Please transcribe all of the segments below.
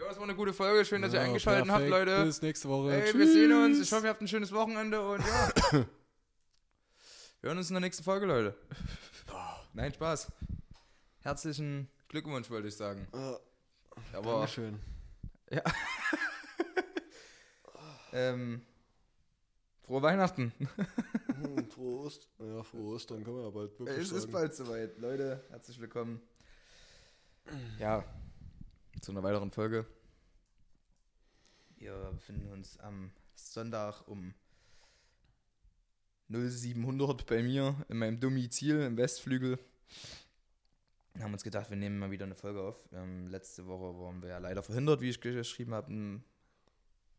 Ja, es war eine gute Folge. Schön, dass ihr Ja, eingeschaltet habt, perfekt. Leute. Bis nächste Woche. Ey, wir sehen uns. Ich hoffe, ihr habt ein schönes Wochenende und ja. wir hören uns in der nächsten Folge, Leute. Nein, Spaß. Herzlichen Glückwunsch, wollte ich sagen. Aber Dankeschön. ähm, frohe Weihnachten. Hm, frohe Ostern. Ja, frohe Ostern kann man ja bald wirklich Es ist sagen. bald soweit. Leute, herzlich willkommen. Ja, zu einer weiteren Folge. Wir befinden uns am Sonntag um 0700 bei mir in meinem Domizil im Westflügel. Wir haben uns gedacht, wir nehmen mal wieder eine Folge auf. Ähm, letzte Woche waren wir ja leider verhindert, wie ich geschrieben habe, im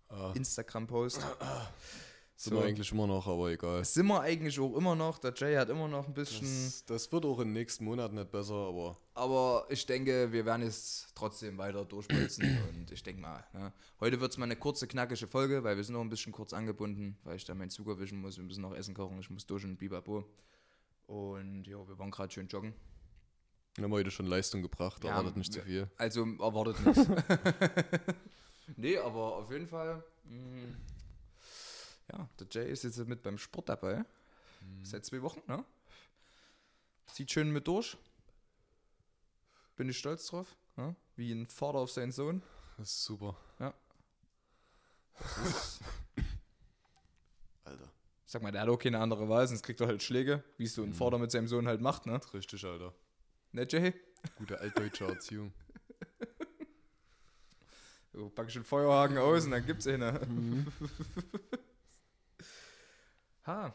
Ah, Instagram-Post. sind wir eigentlich immer noch, aber egal. Sind wir eigentlich auch immer noch. Der Jay hat immer noch ein bisschen. Das, das wird auch in den nächsten Monaten nicht besser, aber Aber ich denke, wir werden es trotzdem weiter durchbolzen und ich denke mal, ne? heute wird es mal eine kurze, knackige Folge, weil wir sind noch ein bisschen kurz angebunden, weil ich da meinen Zug erwischen muss, wir müssen noch Essen kochen, ich muss durch und bibabo. Und ja, wir waren gerade schön joggen. wir haben heute schon Leistung gebracht, Ja, erwartet nicht zu viel. Also erwartet nicht. nee, aber auf jeden Fall, mh, ja, der Jay ist jetzt mit beim Sport dabei. Seit zwei Wochen, ne? Zieht schön mit durch. Bin ich stolz drauf. Ne? Wie ein Vater auf seinen Sohn. Das ist super. Alter, Sag mal, der hat auch keine andere Wahl, sonst kriegt er halt Schläge, wie es so ein Vater mit seinem Sohn halt macht, ne? richtig, Alter. Ne, Jay? Gute altdeutsche Erziehung. So, pack ich den Feuerhaken aus und dann gibt's einen. ha.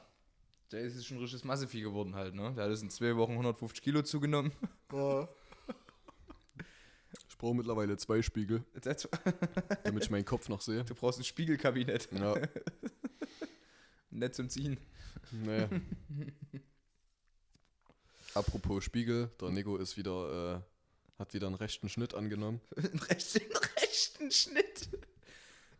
Jay ist schon ein richtiges Massevieh geworden halt, ne? Der hat jetzt in zwei Wochen 150 Kilo zugenommen. Ich brauche mittlerweile zwei Spiegel, damit ich meinen Kopf noch sehe. Du brauchst ein Spiegelkabinett. Ja, Nett zum Ziehen. naja. Apropos Spiegel, der Nico ist wieder, äh, hat wieder einen rechten Schnitt angenommen. Einen rechten, rechten Schnitt.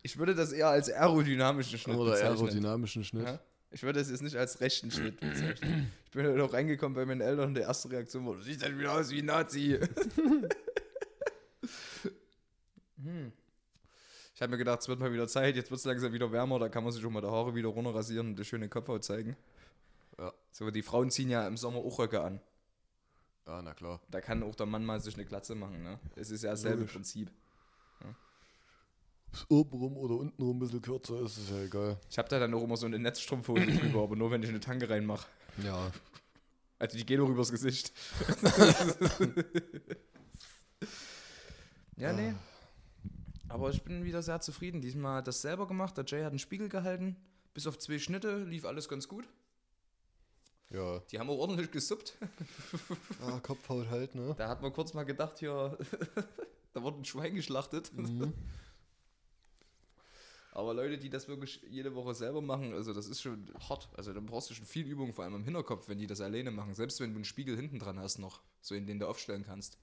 Ich würde das eher als aerodynamischen Schnitt Oder bezeichnen. aerodynamischen Schnitt. Ja? Ich würde das jetzt nicht als rechten Schnitt bezeichnen. Ich bin halt auch reingekommen bei meinen Eltern und die erste Reaktion war, du siehst halt wieder aus wie ein Nazi. hm. Ich habe mir gedacht, es wird mal wieder Zeit, jetzt wird es langsam wieder wärmer, da kann man sich auch mal die Haare wieder runter rasieren und die schöne Kopfhaut zeigen. Ja. So, die Frauen ziehen ja im Sommer auch Röcke an. Ja, na klar. Da kann auch der Mann mal sich eine Glatze machen, ne? Es ist ja dasselbe Logisch. Prinzip. Ist obenrum oder untenrum ein bisschen kürzer ist, ist ja egal. Ich habe da dann auch immer so eine Netzstrumpfhose drüber, aber nur wenn ich eine Tanke reinmache. Ja. Also die geht auch übers Gesicht. ja, nee. Aber ich bin wieder sehr zufrieden. Diesmal hat das selber gemacht. Der Jay hat einen Spiegel gehalten. Bis auf zwei Schnitte lief alles ganz gut. Ja. Die haben auch ordentlich gesuppt. Ah, Kopfhaut halt, ne? Da hat man kurz mal gedacht, hier, da wurde ein Schwein geschlachtet. Mhm. Aber Leute, die das wirklich jede Woche selber machen, also das ist schon hart. Also dann brauchst du schon viel Übung, vor allem im Hinterkopf, wenn die das alleine machen. Selbst wenn du einen Spiegel hinten dran hast noch, so in den du aufstellen kannst.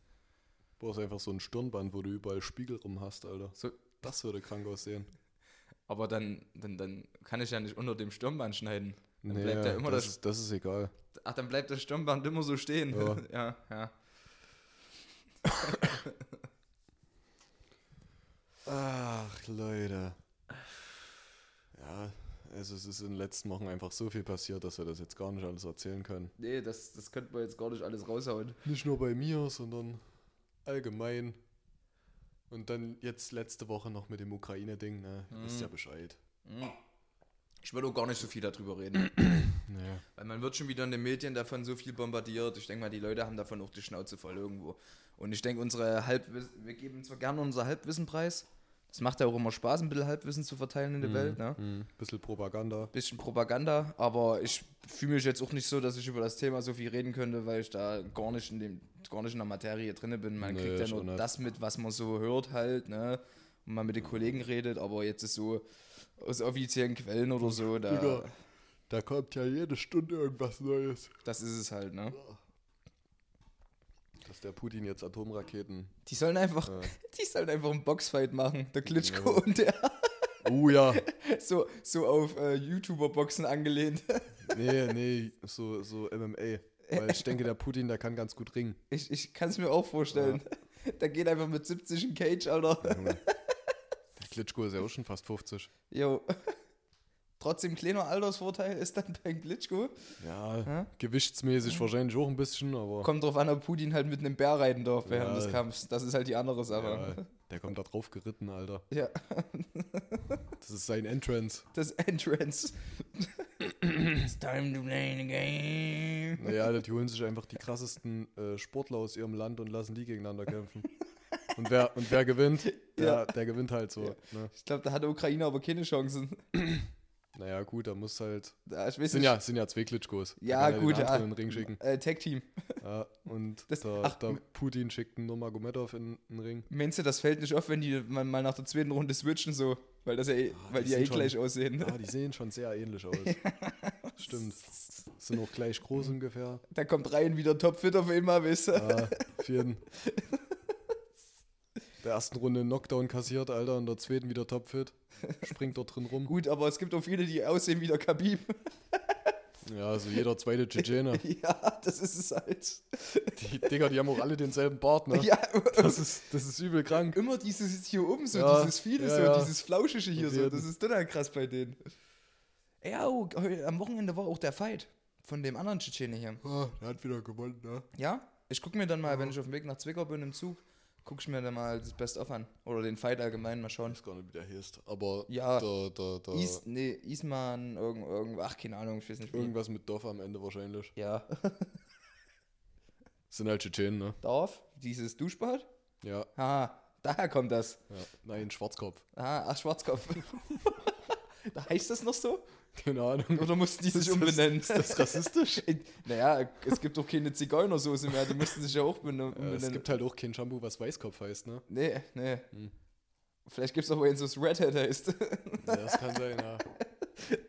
Du brauchst einfach so ein Stirnband, wo du überall Spiegel rum hast, Alter. So, Das würde krank aussehen. aber dann, dann, dann kann ich ja nicht unter dem Stirnband schneiden. Dann Nee, bleibt ja immer das, das, ist, das ist egal. Ach, dann bleibt das Stirnband immer so stehen. Ja. ja, ja. Ach, Leute. Ja, also es ist in den letzten Wochen einfach so viel passiert, dass wir das jetzt gar nicht alles erzählen können. Nee, das, das könnte man jetzt gar nicht alles raushauen. Nicht nur bei mir, sondern allgemein. Und dann jetzt letzte Woche noch mit dem Ukraine-Ding, ne? Ihr wisst ja Bescheid. Mhm. Ich würde auch gar nicht so viel darüber reden. Naja. Weil man wird schon wieder in den Medien davon so viel bombardiert. Ich denke mal, die Leute haben davon auch die Schnauze voll irgendwo. Und ich denke, unsere Halbwissen, wir geben zwar gerne unser Halbwissenpreis. Das macht ja auch immer Spaß, ein bisschen Halbwissen zu verteilen in der Welt, ne? Mhm. Bisschen Propaganda. Bisschen Propaganda, aber ich fühle mich jetzt auch nicht so, dass ich über das Thema so viel reden könnte, weil ich da gar nicht in dem, gar nicht in der Materie drinne bin. Man Nee, kriegt ja nur nicht. das mit, was man so hört halt, ne? Und man mit den Kollegen redet, aber jetzt ist so aus offiziellen Quellen oder so, da, Digga. Da kommt ja jede Stunde irgendwas Neues. das ist es halt, ne? Dass der Putin jetzt Atomraketen. Die sollen einfach, Äh, die sollen einfach einen Boxfight machen, der Klitschko Ja. und der oh ja. so, so auf äh, YouTuber-Boxen angelehnt. Nee, nee, so, so MMA. Weil ich denke, der Putin, der kann ganz gut ringen. Ich, ich kann es mir auch vorstellen. Der geht einfach mit 70 in Cage, Alter. Junge. Klitschko ist ja auch schon fast 50. Jo. Trotzdem kleiner Altersvorteil ist dann beim Klitschko. Ja, Ja? gewichtsmäßig wahrscheinlich auch ein bisschen, aber Kommt drauf an, ob Putin halt mit einem Bär reiten darf während Ja. des Kampfs. Das ist halt die andere ja, Sache. der kommt da drauf geritten, Alter. Ja, Das ist sein Entrance. das Entrance. It's time to play the game. Naja, die holen sich einfach die krassesten äh, Sportler aus ihrem Land und lassen die gegeneinander kämpfen. Und wer, und wer gewinnt, der, Ja. der gewinnt halt so. Ja. Ne? Ich glaube, da hat Ukraine aber keine Chancen. Naja, gut, da muss halt. Weiß Sind nicht. ja, sind ja zwei Klitschkos. Da Ja, gut, den ja. den Ring schicken. Äh, Tag Team. Ja, und Das- der, ach, m- Putin schickt einen Nurmagomedov in den Ring. Meinst du, das fällt nicht auf, wenn die mal mal nach der zweiten Runde switchen so? Weil, das ja, eh- weil die die ja eh sind gleich aussehen. Ah, die sehen schon sehr ähnlich aus. Stimmt. Sind auch gleich groß ungefähr. Da kommt rein wieder topfit auf einmal, weißt du? Ja, für jeden. Der ersten Runde einen Knockdown kassiert, Alter, und der zweiten wieder topfit. Springt dort drin rum. Gut, aber es gibt auch viele, die aussehen wie der Khabib. Ja, also jeder zweite Tschetschener. ja, das ist es halt. Die Digga, die haben auch alle denselben Bart, ne? Ja, Das ist, das ist übel krank. immer dieses hier oben so, Ja, dieses viele ja, so, ja. dieses Flauschige hier so. Das ist total krass bei denen. Ja, oh, am Wochenende war auch der Fight von dem anderen Tschetschene hier. Ah, der hat wieder gewonnen, ne? Ja, ich gucke mir dann mal, wenn ich auf dem Weg nach Zwickau bin im Zug, gucke ich mir dann mal das Best-of an. Oder den Fight allgemein mal schauen. Ich weiß gar nicht, wie der heißt. Aber Ja. der, der, der, Is, nee, Isman, irgend, irgend, ach, keine Ahnung, ich weiß nicht wie. irgendwas mit Dorf am Ende wahrscheinlich. Ja, Sind halt Tschetschenen, ne? Dorf, dieses Duschbad? Ja, Ah, daher kommt das. ja. Nein, Schwarzkopf. Ah, ach, Schwarzkopf. da heißt das noch so? Keine Ahnung. Oder mussten die sich umbenennen? Ist das rassistisch? naja, es gibt doch keine Zigeunersoße mehr, die mussten sich ja auch bene- Ja, umbenennen. es gibt halt auch kein Shampoo, was Weißkopf heißt, ne? nee, nee. Hm. Vielleicht gibt es aber eins, das Redhead heißt. Ja, das kann sein, ja.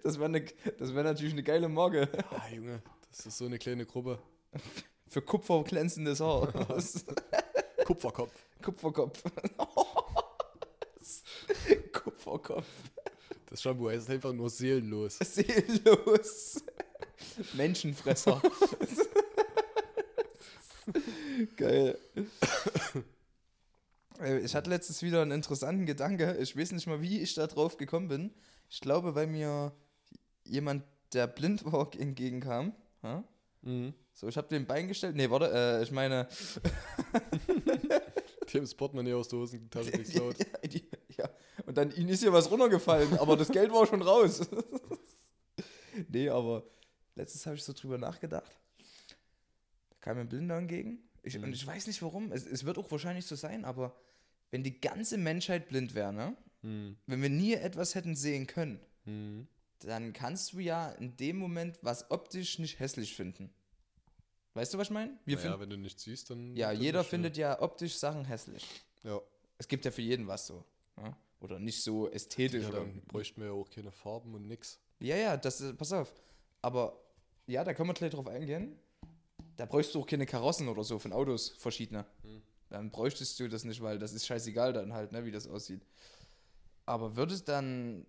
Das wäre ne, das wär natürlich eine geile Morge. Ah, Junge, das ist so eine kleine Gruppe. Für kupferglänzendes Haar. Kupferkopf. Kupferkopf. Kupferkopf. Das Shampoo heißt einfach nur seelenlos. Seelenlos. Menschenfresser. Geil. Äh, Ich hatte letztens wieder einen interessanten Gedanke. Ich weiß nicht mal, wie ich da drauf gekommen bin. Ich glaube, weil mir jemand, der blind war, entgegenkam. Ja? Mhm. So, ich habe den Bein gestellt. Nee, warte, äh, ich meine. Das Portemonnaie aus der Hosentasche geklaut. ja, die, dann ihnen ist hier was runtergefallen, aber das Geld war schon raus. nee, aber letztens habe ich so drüber nachgedacht. Da kam mir ein Blinder entgegen. Ich, Und Mhm. ich weiß nicht warum. Es, es wird auch wahrscheinlich so sein, aber wenn die ganze Menschheit blind wäre, ne? Mhm. wenn wir nie etwas hätten sehen können, Mhm. dann kannst du ja in dem Moment was optisch nicht hässlich finden. Weißt du, was ich meine? Wir Naja, wenn du nichts siehst, dann. ja, jeder nicht, findet ja optisch Sachen hässlich. Ja. Es gibt ja für jeden was so. Ja? Oder nicht so ästhetisch. ja dann bräuchten wir ja auch keine Farben und nix. ja, ja, das, pass auf. Aber ja, da können wir gleich drauf eingehen. Da bräuchst du auch keine Karossen oder so von Autos, verschiedene. Hm. Dann bräuchtest du das nicht, weil das ist scheißegal dann halt, ne, wie das aussieht. Aber würde dann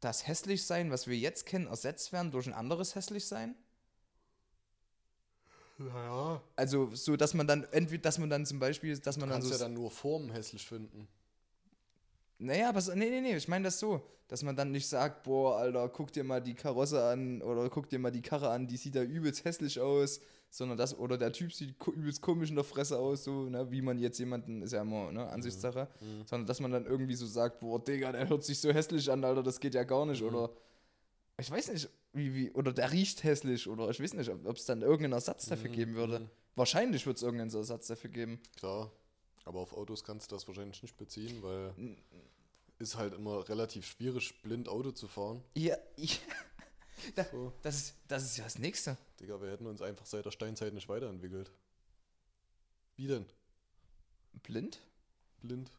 das hässlich sein, was wir jetzt kennen, ersetzt werden durch ein anderes hässlich sein? Naja. Also so, dass man dann entweder, dass man dann zum Beispiel, dass man Du dann kannst so ja dann nur Formen hässlich finden. Naja, aber so, nee, nee, nee, ich meine das so, dass man dann nicht sagt, boah, Alter, guck dir mal die Karosse an oder guck dir mal die Karre an, die sieht da übelst hässlich aus, sondern das, oder der Typ sieht übelst komisch in der Fresse aus, so, ne, wie man jetzt jemanden, ist ja immer, ne, Ansichtssache, Mhm. sondern dass man dann irgendwie so sagt, boah, Digga, der hört sich so hässlich an, Alter, das geht ja gar nicht, Mhm. oder, ich weiß nicht, wie, wie, oder der riecht hässlich, oder ich weiß nicht, ob es dann irgendeinen Ersatz dafür Mhm, geben würde. mhm. Wahrscheinlich wird es irgendeinen Ersatz dafür geben. Klar. Aber auf Autos kannst du das wahrscheinlich nicht beziehen, weil ist halt immer relativ schwierig, blind Auto zu fahren. Ja, ja. Da, So. das, ist, das ist ja das Nächste. Digga, wir hätten uns einfach seit der Steinzeit nicht weiterentwickelt. Wie denn? Blind? Blind.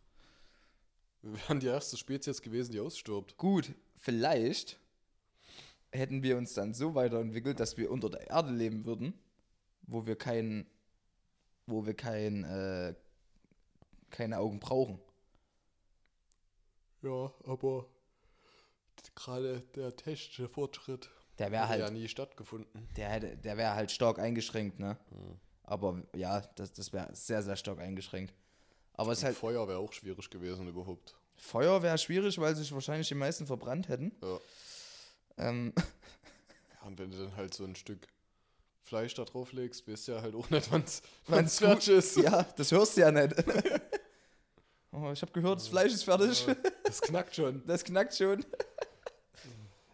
Wir wären die erste Spezies gewesen, die ausstirbt. Gut, vielleicht hätten wir uns dann so weiterentwickelt, dass wir unter der Erde leben würden, wo wir kein, wo wir kein, äh, keine Augen brauchen. Ja, aber gerade der technische Fortschritt Der wäre hätte ja halt, nie stattgefunden. der hätte, der wäre halt stark eingeschränkt, ne? Hm. Aber ja, das, das wäre sehr, sehr stark eingeschränkt. Aber es halt, Feuer wäre auch schwierig gewesen überhaupt. Feuer wäre schwierig, weil sich wahrscheinlich die meisten verbrannt hätten. Ja. Ähm, ja. Und wenn du dann halt so ein Stück Fleisch da drauf legst, du ja halt auch nicht, Wann's wann's fertig ist. ja, das hörst du ja nicht. oh, ich habe gehört, das Fleisch ist fertig. Das knackt schon. Das knackt schon.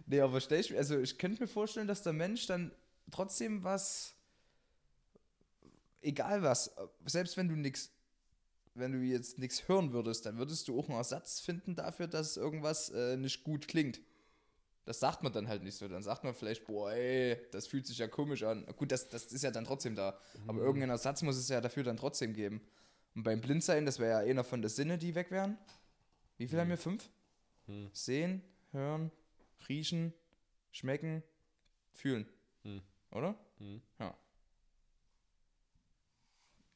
nee, aber stell ich, also ich könnte mir vorstellen, dass der Mensch dann trotzdem was, egal was, selbst wenn du nichts, wenn du jetzt nichts hören würdest, dann würdest du auch einen Ersatz finden dafür, dass irgendwas äh, nicht gut klingt. Das sagt man dann halt nicht so. Dann sagt man vielleicht, boah, ey, das fühlt sich ja komisch an. Gut, das, das ist ja dann trotzdem da. Aber irgendeinen Ersatz muss es ja dafür dann trotzdem geben. Und beim Blindsein, das wäre ja einer von den Sinne, die weg wären. Wie viel haben wir? Fünf? Hm. Sehen, hören, riechen, schmecken, fühlen. Hm. Oder? Hm. Ja.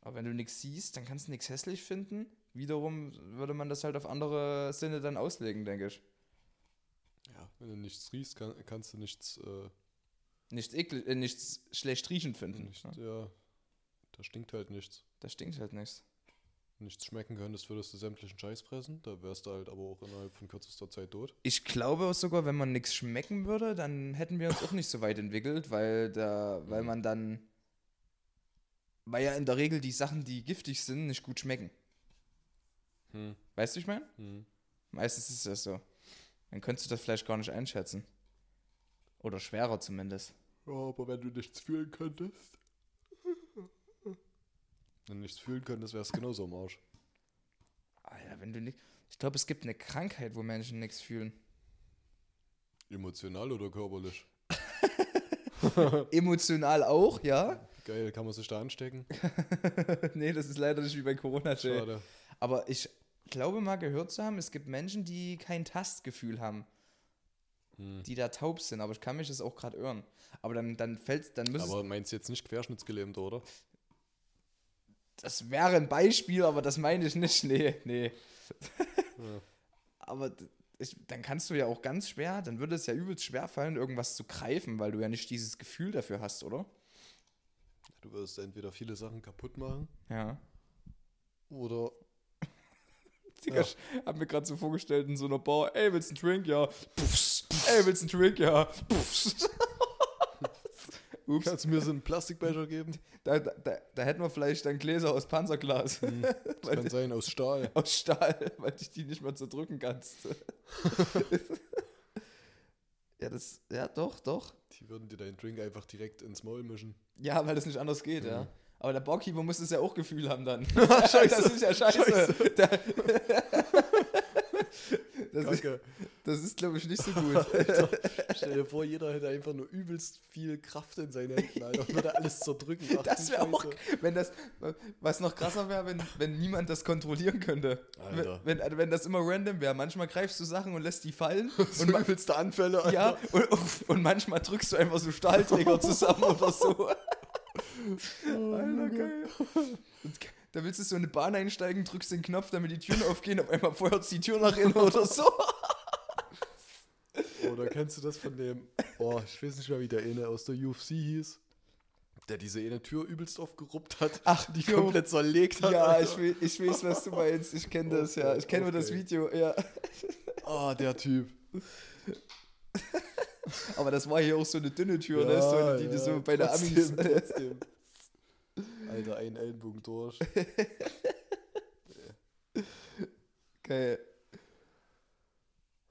Aber wenn du nichts siehst, dann kannst du nichts hässlich finden. Wiederum würde man das halt auf andere Sinne dann auslegen, denke ich. Wenn du nichts riechst, kann, kannst du nichts, äh, Nichts, eklig, äh, nichts schlecht riechend finden. nicht, ne? ja, da stinkt halt nichts. Das stinkt halt nichts. Nichts schmecken könntest, würdest du sämtlichen Scheiß fressen. Da wärst du halt aber auch innerhalb von kürzester Zeit tot. Ich glaube sogar, wenn man nichts schmecken würde, dann hätten wir uns auch nicht so weit entwickelt, weil da, weil man dann, weil ja in der Regel die Sachen, die giftig sind, nicht gut schmecken. Hm. Weißt du, wie ich meine? Hm. Meistens ist das so. Dann könntest du das vielleicht gar nicht einschätzen. Oder schwerer zumindest. Ja, aber wenn du nichts fühlen könntest. Wenn du nichts fühlen könntest, wärst du genauso am Arsch. Alter, wenn du nicht. Ich glaube, es gibt eine Krankheit, wo Menschen nichts fühlen. Emotional oder körperlich? Emotional auch, ja. Geil, kann man sich da anstecken? nee, das ist leider nicht wie bei Corona. Jay. Schade. Aber ich glaube mal gehört zu haben, es gibt Menschen, die kein Tastgefühl haben, Hm. die da taub sind. Aber ich kann mich das auch gerade irren. Aber dann, dann fällt dann müsste Aber meinst du jetzt nicht querschnittsgelähmt, oder? Das wäre ein Beispiel, aber das meine ich nicht. Nee, nee. Ja. Aber ich, dann kannst du ja auch ganz schwer, dann würde es ja übelst schwer fallen, irgendwas zu greifen, weil du ja nicht dieses Gefühl dafür hast, oder? Du wirst entweder viele Sachen kaputt machen Ja. oder. Digga, Ja. ich hab mir gerade so vorgestellt in so einer Bar, ey, willst du einen Drink? Ja. Puffs. Ey, willst du einen Drink? Ja. Puffs. Ups, Kannst du mir so einen Plastikbecher geben? da, da, da, da hätten wir vielleicht dann Gläser aus Panzerglas. Das weil kann sein, aus Stahl. aus Stahl, weil du die nicht mehr zerdrücken kannst. ja, das, ja, doch, doch. Die würden dir deinen Drink einfach direkt ins Maul mischen. Ja, weil das nicht anders geht, ja. Aber der Barkeeper muss es ja auch Gefühl haben dann. Das ist ja scheiße. Der, das, ist, das ist, glaube ich, nicht so gut. Stell dir vor, jeder hätte einfach nur übelst viel Kraft in seinen Händen, Alter. Und würde alles zerdrücken. Ach, Das wäre auch, Scheiße. wenn das, was noch krasser wäre, wenn, wenn niemand das kontrollieren könnte. Alter. Wenn, wenn, wenn das immer random wäre. Manchmal greifst du Sachen und lässt die fallen. So Und, übelste Anfälle, Alter. ja, und, und manchmal drückst du einfach so Stahlträger zusammen oder so. Alter, geil. Und da willst du so in eine Bahn einsteigen, drückst den Knopf, damit die Türen aufgehen, auf einmal feuert die Tür nach innen oder so. Oder kennst du das von dem, oh, ich weiß nicht mehr, wie der eine aus der UFC hieß, der diese eine Tür übelst aufgeruppt hat, Ach, die jo. komplett zerlegt hat. Ja, ich, we- ich weiß, was du meinst. Ich kenne das, ja. Ich kenne nur das Okay. Video, ja. Ah, der Typ. Aber das war hier auch so eine dünne Tür, ne? So, eine, die du so bei der Amis. trotzdem, trotzdem. Alter, ein Ellenbogen durch. Geil.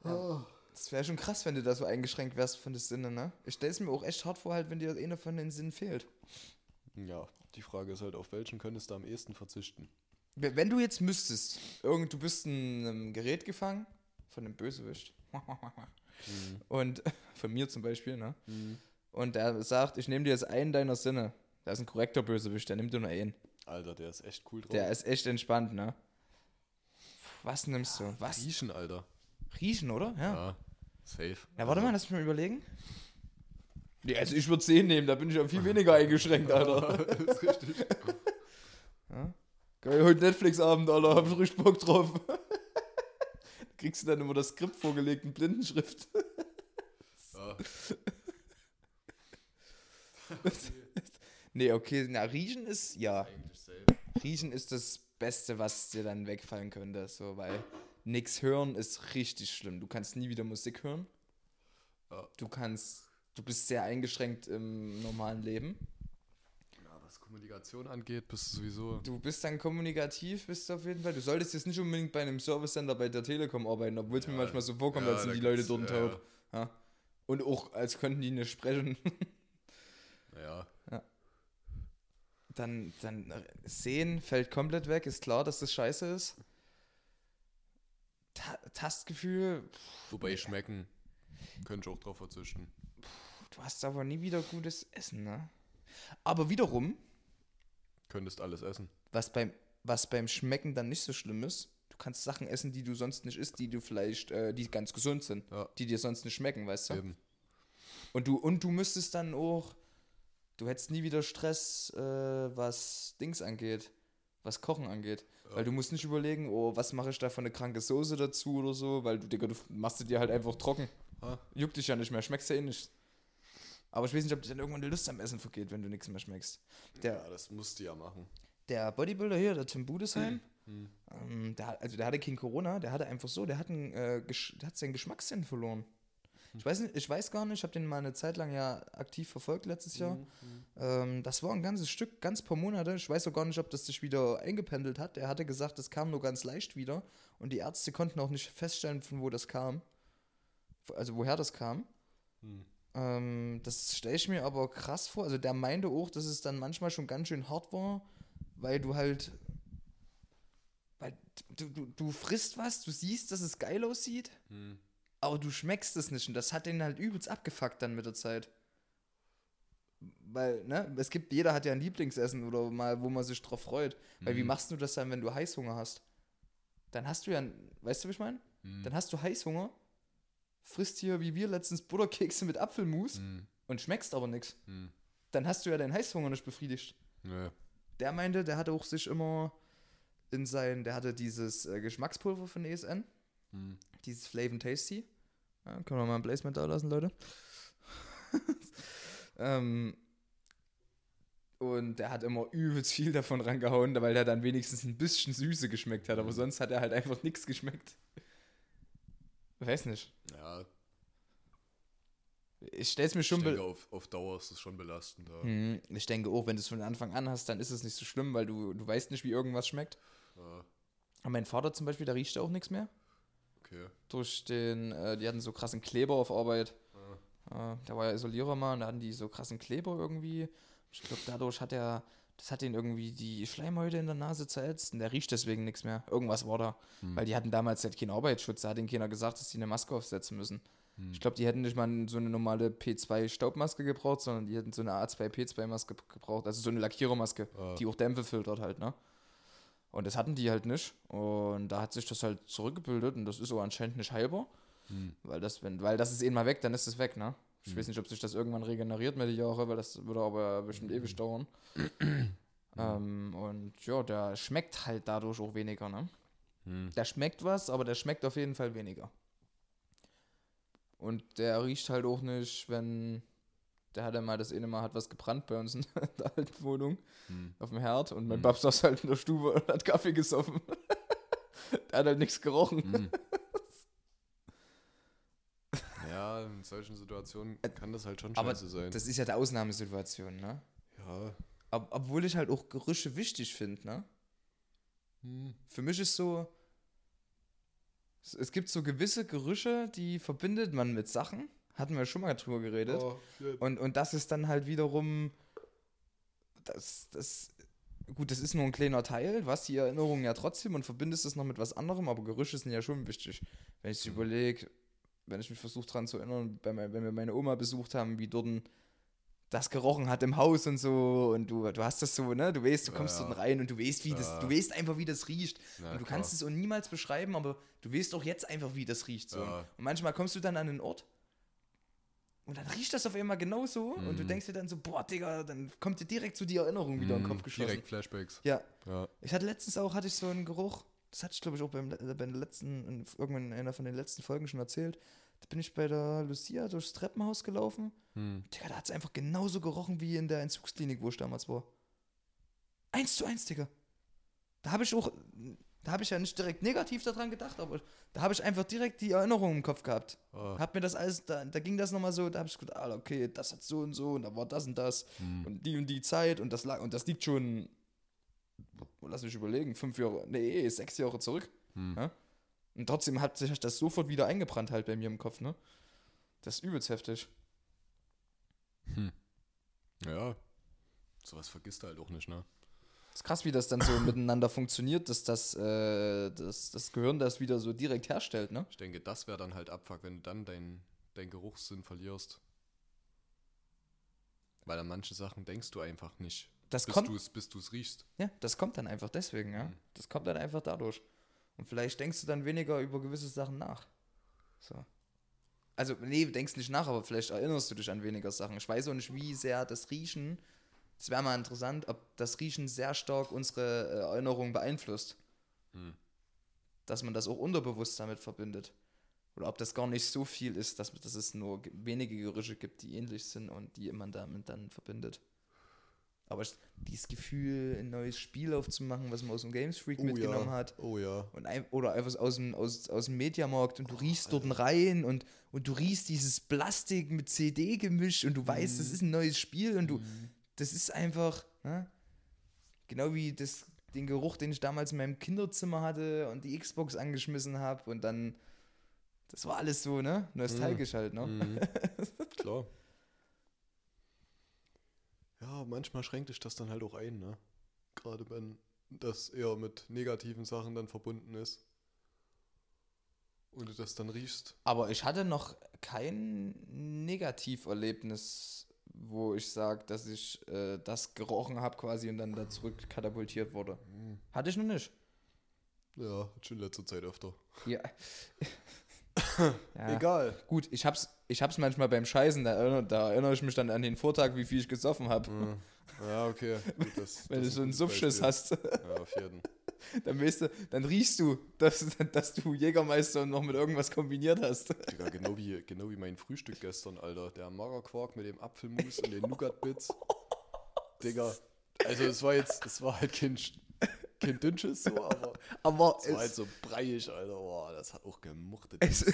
Ah. Das wäre schon krass, wenn du da so eingeschränkt wärst von den Sinnen, ne? Ich stelle es mir auch echt hart vor, halt, wenn dir einer von den Sinnen fehlt. Ja, die Frage ist halt, auf welchen könntest du am ehesten verzichten? Wenn du jetzt müsstest, irgend, du bist in einem Gerät gefangen, von einem Bösewicht. Und von mir zum Beispiel, ne? Und der sagt, ich nehme dir jetzt einen deiner Sinne. Der ist ein korrekter Bösewicht, der nimmt dir nur einen. Alter, der ist echt cool drauf. Der ist echt entspannt, ne? Was nimmst du? Was? Riechen, Alter. Riechen, oder? Ja. Ja, safe. Ja, warte mal, lass mich mal überlegen. Ja, also ich würde 10 nehmen, da bin ich ja viel weniger eingeschränkt, Alter. das ist richtig. Ja? Geil, heute Netflix-Abend, Alter, hab ich richtig Bock drauf. Kriegst du dann immer das Skript vorgelegt in Blindenschrift. Ja. Nee, okay, na, Riechen ist, ja. Riechen ist das Beste, was dir dann wegfallen könnte, so, weil Nix hören ist richtig schlimm. Du kannst nie wieder Musik hören. Ja. Du kannst, du bist sehr eingeschränkt im normalen Leben. Ja, Kommunikation angeht, bist du sowieso. Du bist dann kommunikativ, bist du auf jeden Fall. Du solltest jetzt nicht unbedingt bei einem Service Center bei der Telekom arbeiten, obwohl es mir Ja, manchmal so vorkommt, ja, als sind die Leute dort ja, taub. Ja. Und auch, als könnten die nicht sprechen. Ja, dann, dann äh, sehen fällt komplett weg. Ist klar, dass das scheiße ist. Ta Tastgefühl, wobei schmecken, könnte ich auch drauf verzichten. du hast aber nie wieder gutes Essen, ne? Aber wiederum, Könntest alles essen. was beim, was beim Schmecken dann nicht so schlimm ist, du kannst Sachen essen, die du sonst nicht isst, die du vielleicht, äh, die ganz gesund sind, Ja. die dir sonst nicht schmecken, weißt du? Eben. Und du, und du müsstest dann auch, du hättest nie wieder Stress, äh, was Dings angeht, was Kochen angeht. Ja. Weil du musst nicht überlegen, oh, was mache ich da für eine kranke Soße dazu oder so, weil du, Digga, du machst dir halt einfach trocken. Ha? Juckt dich ja nicht mehr, schmeckst ja eh nicht. Aber ich weiß nicht, ob dir dann irgendwann die Lust am Essen vergeht, wenn du nichts mehr schmeckst. Der, ja, das musst du ja machen. der Bodybuilder hier, der Tim Budesheim, Hm. ähm, der, also der hatte kein Corona, der hatte einfach so, der hat, einen, äh, der hat seinen Geschmackssinn verloren. Ich weiß, nicht, ich weiß gar nicht, ich habe den mal eine Zeit lang ja aktiv verfolgt letztes Jahr. Ähm, das war ein ganzes Stück, ganz paar Monate. Ich weiß auch gar nicht, ob das sich wieder eingependelt hat. Er hatte gesagt, das kam nur ganz leicht wieder und die Ärzte konnten auch nicht feststellen, von wo das kam. Also woher das kam. Hm. Ähm, das stelle ich mir aber krass vor. Also der meinte auch, dass es dann manchmal schon ganz schön hart war, weil du halt. Weil du, du, du frisst was, du siehst, dass es geil aussieht, Hm. aber du schmeckst es nicht. Und das hat den halt übelst abgefuckt dann mit der Zeit. Weil, ne, es gibt, jeder hat ja ein Lieblingsessen oder mal, wo man sich drauf freut. Weil wie Mhm. machst du das dann, wenn du Heißhunger hast? Dann hast du ja, weißt du, wie ich meine? Hm. Dann hast du Heißhunger, frisst hier wie wir letztens Butterkekse mit Apfelmus Hm. und schmeckst aber nichts. Hm. Dann hast du ja deinen Heißhunger nicht befriedigt. Nö. Der meinte, der hatte auch sich immer in sein, der hatte dieses äh, Geschmackspulver von ESN, Hm. dieses Flavor Tasty. Ja, können wir mal ein Placement da lassen, Leute. ähm, und der hat immer übelst viel davon rangehauen, weil der dann wenigstens ein bisschen Süße geschmeckt hat, aber Mhm. sonst hat er halt einfach nichts geschmeckt. Ich weiß nicht. Ja, Ich stell's mir schon ich denke, auf, auf Dauer ist es schon belastend. Ja. Hm, Ich denke auch, wenn du es von Anfang an hast, dann ist es nicht so schlimm, weil du, du weißt nicht, wie irgendwas schmeckt. Ja, Und mein Vater zum Beispiel, der riecht auch nichts mehr. okay. Durch den, äh, die hatten so krassen Kleber auf Arbeit. Ja. Äh, der war ja Isolierer mal und da hatten die so krassen Kleber irgendwie. Ich glaube, dadurch hat er, das hat ihn irgendwie die Schleimhäute in der Nase zersetzt und der riecht deswegen nichts mehr. Irgendwas war da. Hm. Weil die hatten damals halt keinen Arbeitsschutz, da hat ihnen keiner gesagt, dass die eine Maske aufsetzen müssen. Hm. Ich glaube, die hätten nicht mal so eine normale P2-Staubmaske gebraucht, sondern die hätten so eine A2-P2-Maske gebraucht, also so eine Lackierermaske, Ja. die auch Dämpfe filtert halt, ne? Und das hatten die halt nicht. Und da hat sich das halt zurückgebildet und das ist auch anscheinend nicht heilbar. Hm. Weil das, wenn, weil das ist eh mal weg, dann ist es weg, ne? Ich Hm. weiß nicht, ob sich das irgendwann regeneriert mit den Jahren, weil das würde aber bestimmt ewig dauern. ähm, und ja, der schmeckt halt dadurch auch weniger, ne? Hm. Der schmeckt was, aber der schmeckt auf jeden Fall weniger. Und der riecht halt auch nicht, wenn. Der hat ja mal das eine Mal hat was gebrannt bei uns in der alten Wohnung Hm. auf dem Herd und mein Mhm. Babs saß halt in der Stube und hat Kaffee gesoffen. der hat halt nichts gerochen. Hm. Ja, in solchen Situationen kann das halt schon Aber scheiße sein. Das ist ja die Ausnahmesituation, ne? ja. Ob, obwohl ich halt auch Gerüche wichtig finde, ne? Hm. Für mich ist so. es- Es gibt so gewisse Gerüche, die verbindet man mit Sachen. Hatten wir schon mal drüber geredet. Oh. Und, und das ist dann halt wiederum. Das, das. Gut, das ist nur ein kleiner Teil, hast die Erinnerung ja trotzdem und verbindest es noch mit was anderem, aber Gerüche sind ja schon wichtig. Wenn ich Mhm. überlege, wenn ich mich versuche dran zu erinnern, wenn wir meine Oma besucht haben, wie dort das gerochen hat im Haus und so und du, du hast das so, ne? Du weißt, du Ja, kommst ja. dort rein und du weißt, wie das, Ja. du weißt einfach, wie das riecht. Na, und du klar. kannst es auch niemals beschreiben, aber du weißt auch jetzt einfach, wie das riecht. So. Ja. Und manchmal kommst du dann an einen Ort und dann riecht das auf einmal genauso und du Mhm. denkst dir dann so, boah, Digga, dann kommt dir direkt so die Erinnerung wieder in den Hm, Kopf geschossen. Direkt Flashbacks. Ja, Ja. ich hatte letztens auch, hatte ich so einen Geruch, das hatte ich glaube ich auch beim, äh, bei der letzten, in, irgendwann in einer von den letzten Folgen schon erzählt. Da bin ich bei der Lucia durchs Treppenhaus gelaufen. Hm. Digga, da hat es einfach genauso gerochen wie in der Entzugsklinik, wo ich damals war. Eins zu eins, Digga. Da habe ich auch, Da habe ich ja nicht direkt negativ daran gedacht, aber da habe ich einfach direkt die Erinnerung im Kopf gehabt. Ah, Hab mir das alles, da, da ging das nochmal so, da habe ich gedacht, ah, okay, das hat so und so und da war das und das hm. und die und die Zeit und das lag, und das liegt schon, lass mich überlegen, fünf Jahre, nee, sechs Jahre zurück. Hm. Ja? Und trotzdem hat sich das sofort wieder eingebrannt halt bei mir im Kopf, ne? Das ist übelst heftig. Ja, sowas vergisst du halt auch nicht, ne? ist krass, wie das dann so miteinander funktioniert, dass das, äh, das, das Gehirn das wieder so direkt herstellt, ne? Ich denke, das wäre dann halt Abfuck, wenn du dann deinen dein Geruchssinn verlierst. Weil an manche Sachen denkst du einfach nicht, Das bis kommt, du es bis du's riechst. ja, das kommt dann einfach deswegen, ja. Mhm. Das kommt dann einfach dadurch. Und vielleicht denkst du dann weniger über gewisse Sachen nach. So. Also, nee, denkst nicht nach, aber vielleicht erinnerst du dich an weniger Sachen. Ich weiß auch nicht, wie sehr das Riechen, das wäre mal interessant, ob das Riechen sehr stark unsere äh, Erinnerung beeinflusst. Hm. Dass man das auch unterbewusst damit verbindet. Oder ob das gar nicht so viel ist, dass, dass es nur ge- wenige Gerüche gibt, die ähnlich sind und die man damit dann verbindet. Aber dieses Gefühl, ein neues Spiel aufzumachen, was man aus dem Games Freak mitgenommen ja. hat, Oh ja. und ein, oder einfach aus dem, aus, aus dem Mediamarkt und du riechst dort rein und, und du riechst dieses Plastik mit CD-Gemisch und du weißt, das ist ein neues Spiel und du, das ist einfach, ne? genau wie das, den Geruch, den ich damals in meinem Kinderzimmer hatte und die Xbox angeschmissen habe und dann, das war alles so, ne? Nostalgisch halt, ne? Mhm. Klar. Ja, manchmal schränkt dich das dann halt auch ein, ne? Gerade wenn das eher mit negativen Sachen dann verbunden ist. Und du das dann riechst. Aber ich hatte noch kein Negativerlebnis, wo ich sage, dass ich äh, das gerochen habe quasi und dann da zurück katapultiert wurde. Mhm. Hatte ich noch nicht. Ja, schon in letzter Zeit öfter. Ja. ja. Egal. Gut, ich hab's, ich hab's manchmal beim Scheißen, da erinnere, da erinnere ich mich dann an den Vortag, wie viel ich gesoffen habe. Mhm. Ja, okay. Gut, das, Wenn das du so ein einen Suffschiss hast, Ja, auf jeden. dann weißt du, dann riechst du, dass, dass du Jägermeister noch mit irgendwas kombiniert hast. Digga, genau wie, genau wie mein Frühstück gestern, Alter. Der Magerquark mit dem Apfelmus und den Nougat-Bits. Digga. Also es war jetzt, es war halt kein, kein Dünnschiss so, aber Aber es war halt so breiig, Alter. Boah, das hat auch gemuchtet. die Sau.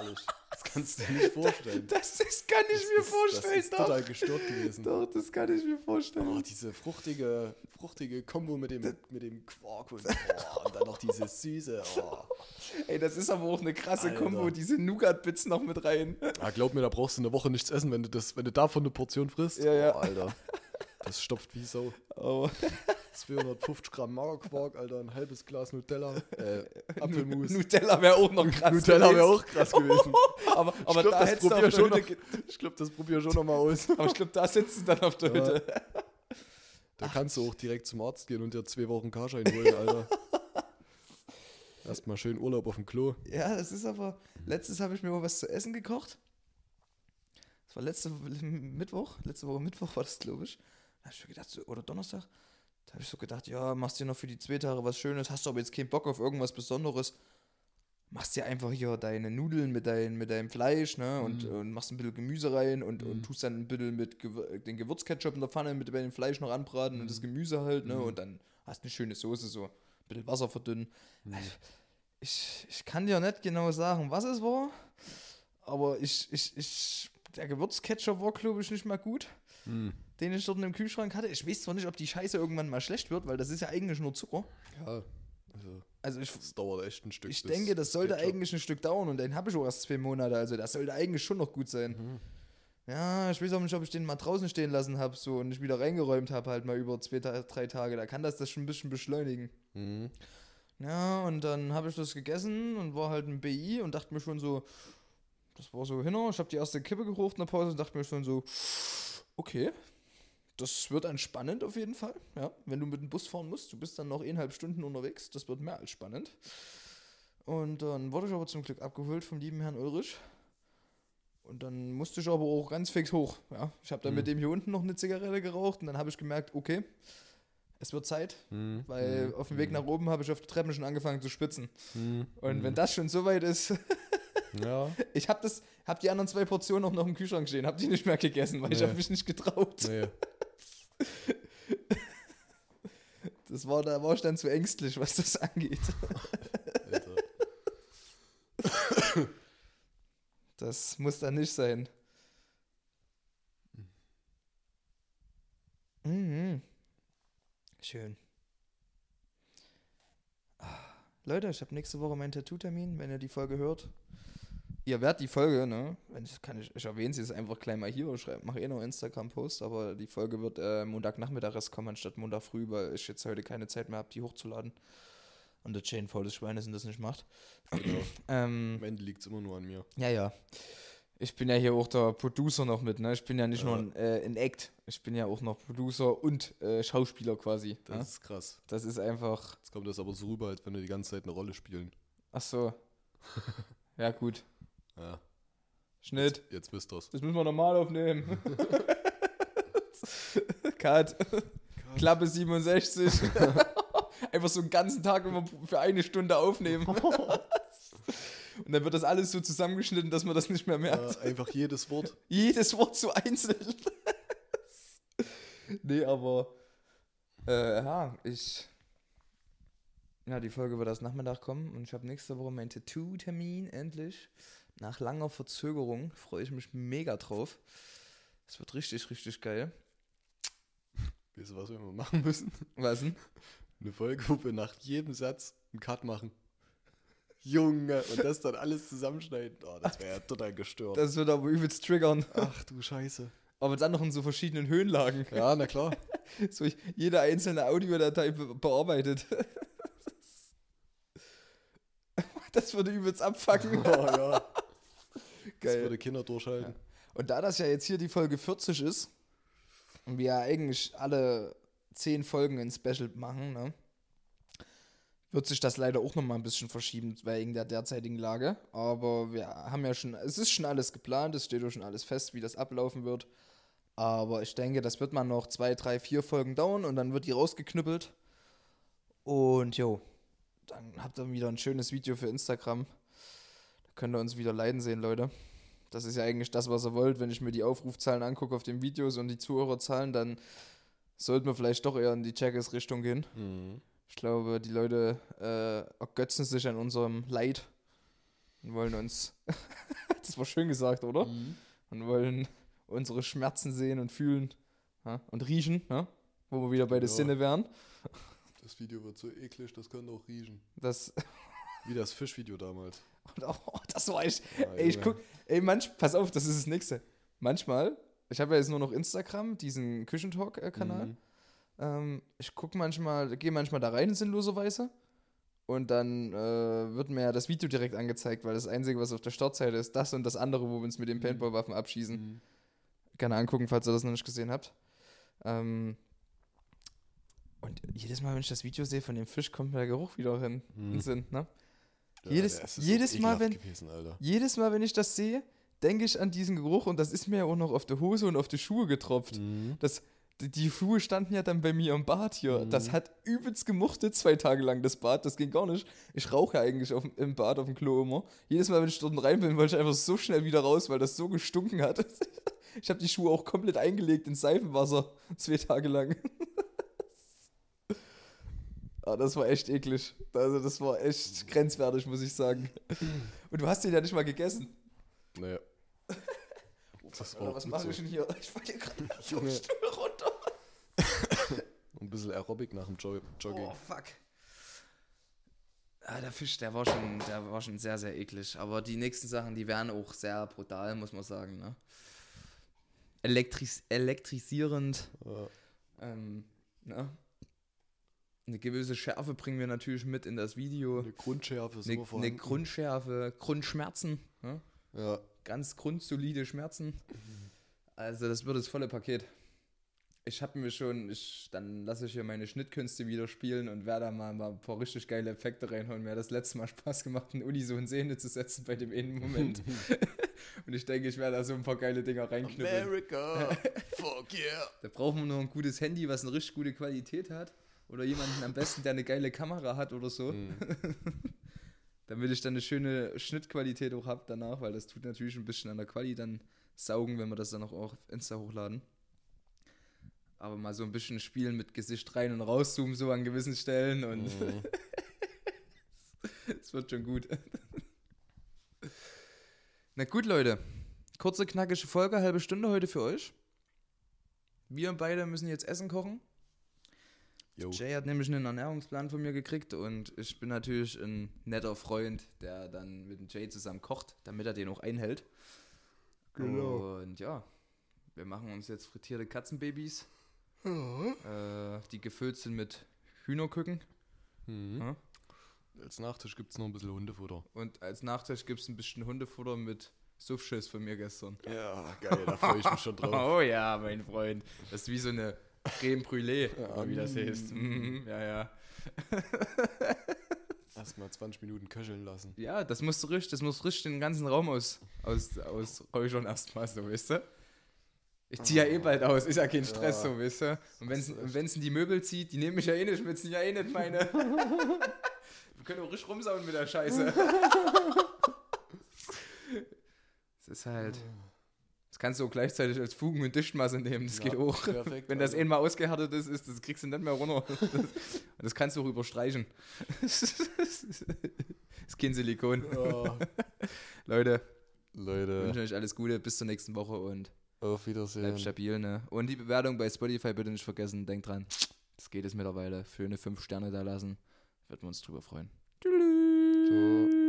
Ehrlich. Das kannst du dir nicht vorstellen. das ist, kann ich mir Das ist- vorstellen, Das ist doch. total gestört gewesen. Doch, das kann ich mir vorstellen. Oh, diese fruchtige, fruchtige Kombo mit dem, mit dem Quark und, oh, und dann noch diese Süße. Oh. Ey, das ist aber auch eine krasse Alter. Kombo, diese Nougat-Bits noch mit rein. Ja, glaub mir, da brauchst du eine Woche nichts essen, wenn du, das, wenn du davon eine Portion frisst. Ja, ja. Oh, Alter. Das stopft wie Sau. Aber 250 Gramm Magerquark, Alter, ein halbes Glas Nutella, äh, Apfelmus. Nutella wäre auch noch krass. Nutella wäre auch krass gewesen. Aber, Ich aber glaub, da das hättest du probier auf der schon noch. Ich glaube, das probier schon noch mal aus. Aber ich glaube, da sitzt du dann auf der Ja. Hütte. Da kannst du auch direkt zum Arzt gehen und dir zwei Wochen Karschein holen, Alter. Erstmal schön Urlaub auf dem Klo. Ja, das ist aber. Letztes habe ich mir mal was zu essen gekocht. Das war letzte Mittwoch. Letzte Woche Mittwoch war das, glaube ich. Da habe ich mir gedacht, so, oder Donnerstag. Da habe ich so gedacht, ja, machst dir noch für die zwei Tage was Schönes. Hast du aber jetzt keinen Bock auf irgendwas Besonderes. Machst dir einfach hier deine Nudeln mit, dein, mit deinem Fleisch, ne? Und, Mhm. und machst ein bisschen Gemüse rein und, Mhm. und tust dann ein bisschen mit Gewür den Gewürzketchup in der Pfanne mit dem Fleisch noch anbraten und das Gemüse halt, ne? Mhm. Und dann hast du eine schöne Soße, so ein bisschen Wasser verdünnen. Mhm. Ich, ich kann dir nicht genau sagen, was es war, aber ich, ich, ich, der Gewürzketchup war, glaube ich, nicht mal gut. Den ich dort im Kühlschrank hatte. Ich weiß zwar nicht, ob die Scheiße irgendwann mal schlecht wird, weil das ist ja eigentlich nur Zucker. Ja, also Also ich, das dauert echt ein Stück. ich bis denke, das sollte eigentlich ein Stück dauern und den habe ich auch erst zwei Monate, also das sollte eigentlich schon noch gut sein. Mhm. Ja, ich weiß auch nicht, ob ich den mal draußen stehen lassen habe so, und nicht wieder reingeräumt habe, halt mal über zwei, drei Tage. Da kann das das schon ein bisschen beschleunigen. Mhm. Ja, und dann habe ich das gegessen und war halt ein BI und dachte mir schon so, das war so hinter. Ich habe die erste Kippe geraucht in der Pause und dachte mir schon so, okay, das wird dann spannend auf jeden Fall. Ja, wenn du mit dem Bus fahren musst, du bist dann noch eineinhalb Stunden unterwegs, das wird mehr als spannend. Und dann wurde ich aber zum Glück abgeholt vom lieben Herrn Ulrich. Und dann musste ich aber auch ganz fix hoch. Ja, ich habe dann Mhm. mit dem hier unten noch eine Zigarette geraucht und dann habe ich gemerkt, okay, es wird Zeit, Mhm. weil Mhm. auf dem Weg nach oben habe ich auf der Treppe schon angefangen zu spitzen. Mhm. Und Mhm. wenn das schon so weit ist, Ja, ich habe das, habe die anderen zwei Portionen auch noch im Kühlschrank stehen, habe die nicht mehr gegessen, weil ich Nee. habe mich nicht getraut. nee. Das war, da war ich dann zu ängstlich, was das angeht. Alter. Das muss dann nicht sein. Mhm. Schön. Ah, Leute, ich habe nächste Woche meinen Tattoo-Termin, wenn ihr die Folge hört. Ihr werdet die Folge, ne? Wenn ich, kann ich, ich erwähne sie jetzt einfach gleich mal hier und schreibe, mache eh noch einen Instagram-Post, aber die Folge wird äh, Montagnachmittag erst kommen, anstatt Montag früh, weil ich jetzt heute keine Zeit mehr habe, die hochzuladen. Und der Chain faules Schwein ist und das nicht macht. ähm, Am Ende liegt es immer nur an mir. ja, ja. Ich bin ja hier auch der Producer noch mit, ne? Ich bin ja nicht Ja. nur ein, äh, ein Act, ich bin ja auch noch Producer und äh, Schauspieler quasi. Das ne? ist krass. das ist einfach. Jetzt kommt das aber so rüber, als wenn wir die ganze Zeit eine Rolle spielen. Ach so. ja, gut. Ja, Schnitt. jetzt wisst ihr's. Das müssen wir normal aufnehmen. Cut. Klappe 67. Einfach so einen ganzen Tag immer für eine Stunde aufnehmen. Und dann wird das alles so zusammengeschnitten, dass man das nicht mehr merkt. Ja, einfach jedes Wort. Jedes Wort so einzeln. nee, aber äh, ja, ich. Ja, die Folge wird erst Nachmittag kommen und ich habe nächste Woche meinen Tattoo-Termin endlich. Nach langer Verzögerung freue ich mich mega drauf. Es wird richtig, richtig geil. Weißt du, was wir immer machen müssen? Was denn? Eine Folge, wo wir nach jedem Satz einen Cut machen. Junge, und das dann alles zusammenschneiden. Oh, das wäre ja total gestört. Das wird aber übelst triggern. Ach du Scheiße. Aber dann noch in so verschiedenen Höhenlagen. Ja, na klar. So ich- jede einzelne Audiodatei be bearbeitet. Das würde übelst abfacken. Oh, ja. Das Geil. würde Kinder durchhalten. Und da das ja jetzt hier die Folge 40 ist und wir ja eigentlich alle 10 Folgen in Special machen, ne, wird sich das leider auch nochmal ein bisschen verschieben wegen der derzeitigen Lage. Aber wir haben ja schon, es ist schon alles geplant, es steht auch schon alles fest, wie das ablaufen wird. Aber ich denke, das wird man noch zwei, drei, vier Folgen dauern und dann wird die rausgeknüppelt. Und jo, dann habt ihr wieder ein schönes Video für Instagram. Könnt ihr uns wieder leiden sehen, Leute. Das ist ja eigentlich das, was ihr wollt. Wenn ich mir die Aufrufzahlen angucke auf den Videos und die Zuhörerzahlen, dann sollten wir vielleicht doch eher in die Checkers-Richtung gehen. Mhm. Ich glaube, die Leute äh, ergötzen sich an unserem Leid und wollen uns. das war schön gesagt, oder? Mhm. Und wollen unsere Schmerzen sehen und fühlen ja? und riechen, ja? wo wir wieder bei der Ja. Sinne wären. Das Video wird so eklig, das könnte auch riechen. Das, Wie das Fischvideo damals. Und auch, das war echt. Ja, Ey, ich guck, ey, manch, pass auf, das ist das nächste. Manchmal, ich habe ja jetzt nur noch Instagram, diesen Küchentalk-Kanal. Mhm. Ähm, ich gucke manchmal, gehe manchmal da rein sinnloserweise. Und dann äh, wird mir ja das Video direkt angezeigt, weil das Einzige, was auf der Startseite ist, das und das andere, wo wir uns mit den Paintballwaffen abschießen. Mhm. Gerne angucken, falls ihr das noch nicht gesehen habt. Ähm, und jedes Mal, wenn ich das Video sehe von dem Fisch, kommt mir der Geruch wieder in in den Sinn. Ne? Jedes- ist jedes Mal, wenn- Gewesen, Alter. Jedes Mal, wenn ich das sehe, denke ich an diesen Geruch und das ist mir ja auch noch auf der Hose und auf die Schuhe getropft. Mhm. Das, die, die Schuhe standen ja dann bei mir im Bad hier. Mhm. Das hat übelst gemuchtet zwei Tage lang, das Bad. Das ging gar nicht. Ich rauche eigentlich auf, im Bad auf dem Klo immer. Jedes Mal, wenn ich dort rein bin, wollte ich einfach so schnell wieder raus, weil das so gestunken hat. Ich habe die Schuhe auch komplett eingelegt in Seifenwasser. Zwei Tage lang. Ah, das war echt eklig. Also, das war echt grenzwertig, muss ich sagen. Und du hast den ja nicht mal gegessen. Naja. Das was mache so. ich denn hier? Ich falle hier gerade vom. Stuhl runter. Ein bisschen Aerobic nach dem Jo- Jogging. Oh, fuck. Ah, der Fisch, der war, schon, der war schon sehr, sehr eklig. Aber die nächsten Sachen, die wären auch sehr brutal, muss man sagen. Ne? Elektris elektrisierend. Ja. Ähm, ne? Eine gewisse Schärfe bringen wir natürlich mit in das Video. Eine Grundschärfe ist Eine, immer eine. Grundschärfe, Grundschmerzen. Ne? ja. Ganz grundsolide Schmerzen. Also das wird das volle Paket. Ich habe mir schon, ich, dann lasse ich hier meine Schnittkünste wieder spielen und werde da mal, mal ein paar richtig geile Effekte reinhauen. Mir hat das letzte Mal Spaß gemacht, einen Unison Szene zu setzen bei dem einen Moment. und ich denke, ich werde da so ein paar geile Dinger reinknüppeln. America, fuck yeah. Da brauchen wir noch ein gutes Handy, was eine richtig gute Qualität hat. Oder jemanden am besten, der eine geile Kamera hat oder so. Mhm. Damit ich dann eine schöne Schnittqualität auch habe danach, weil das tut natürlich ein bisschen an der Quali dann saugen, wenn wir das dann auch auf Insta hochladen. Aber mal so ein bisschen spielen mit Gesicht rein und rauszoomen, so an gewissen Stellen. Und Mhm. es wird schon gut. Na gut, Leute. Kurze, knackige Folge, halbe Stunde heute für euch. Wir beide müssen jetzt Essen kochen. Jo. Jay hat nämlich einen Ernährungsplan von mir gekriegt und ich bin natürlich ein netter Freund, der dann mit dem Jay zusammen kocht, damit er den auch einhält. Genau. Und ja, wir machen uns jetzt frittierte Katzenbabys, äh, die gefüllt sind mit Hühnerküken. Mhm. Ja. Als Nachtisch gibt es noch ein bisschen Hundefutter. Und als Nachtisch gibt es ein bisschen Hundefutter mit Suffschiss von mir gestern. Ja, geil, da freue ich mich schon drauf. Oh ja, mein Freund. Das ist wie so eine Creme Brûlée, Ja, wie das mm. heißt. Mhm, ja, ja. Erstmal 20 Minuten köcheln lassen. Ja, das musst du richtig, das muss richtig den ganzen Raum aus, aus, aus Räuchern erstmal, so, weißt du? Ich ziehe ja eh bald aus, ist ja kein Stress, Ja. so, weißt du? Und wenn es in die Möbel zieht, die nehmen mich ja eh nicht mit, sind ja eh nicht meine. Wir können auch richtig rumsauen mit der Scheiße. Es ist halt. Das kannst du auch gleichzeitig als Fugen- und Dichtmasse nehmen, das Ja, geht auch. perfekt, Wenn das Alter. einmal ausgehärtet ist, ist, das kriegst du nicht mehr runter. Und das kannst du auch überstreichen. Das ist kein Silikon. Ja. Leute, ich Leute, wünsche euch alles Gute, bis zur nächsten Woche und auf Wiedersehen. bleibt stabil, ne? Und die Bewertung bei Spotify bitte nicht vergessen, denkt dran, das geht es mittlerweile. Für eine 5 Sterne da lassen, würden wir uns drüber freuen. Ciao.